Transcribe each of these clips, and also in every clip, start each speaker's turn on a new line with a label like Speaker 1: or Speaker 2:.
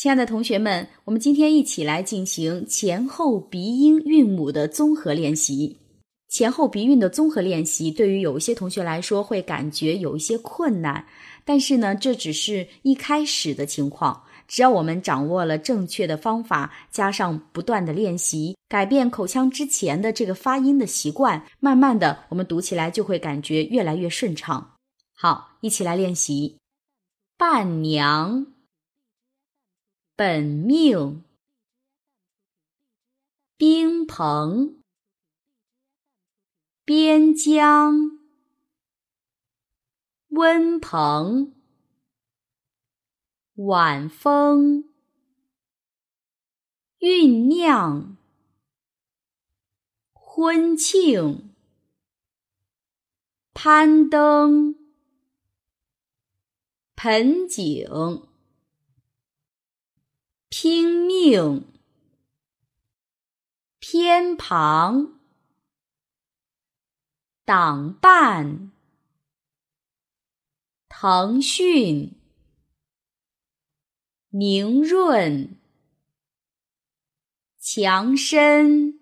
Speaker 1: 亲爱的同学们，我们今天一起来进行前后鼻音韵母的综合练习。前后鼻韵的综合练习，对于有一些同学来说会感觉有一些困难，但是呢，这只是一开始的情况。只要我们掌握了正确的方法，加上不断的练习，改变口腔之前的这个发音的习惯，慢慢的，我们读起来就会感觉越来越顺畅。好，一起来练习。伴娘。本命，冰棚，边疆，温棚，晚风，酝酿，婚庆，攀登，盆景。拼命，偏旁，党办，腾讯，宁润，强身，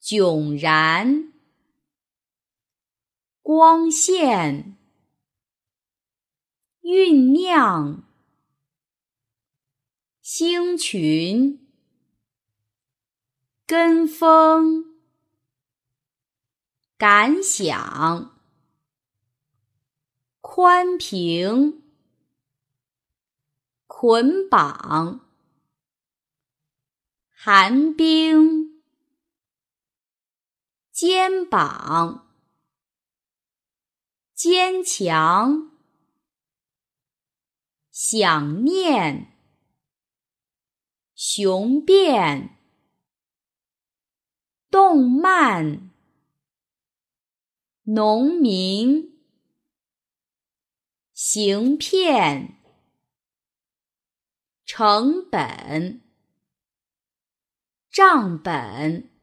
Speaker 1: 迥然，光线，酝酿。星群，跟风，感想，宽屏，捆绑，寒冰，肩膀，坚强，想念。雄辩，动漫，农民，行骗，成本，账本。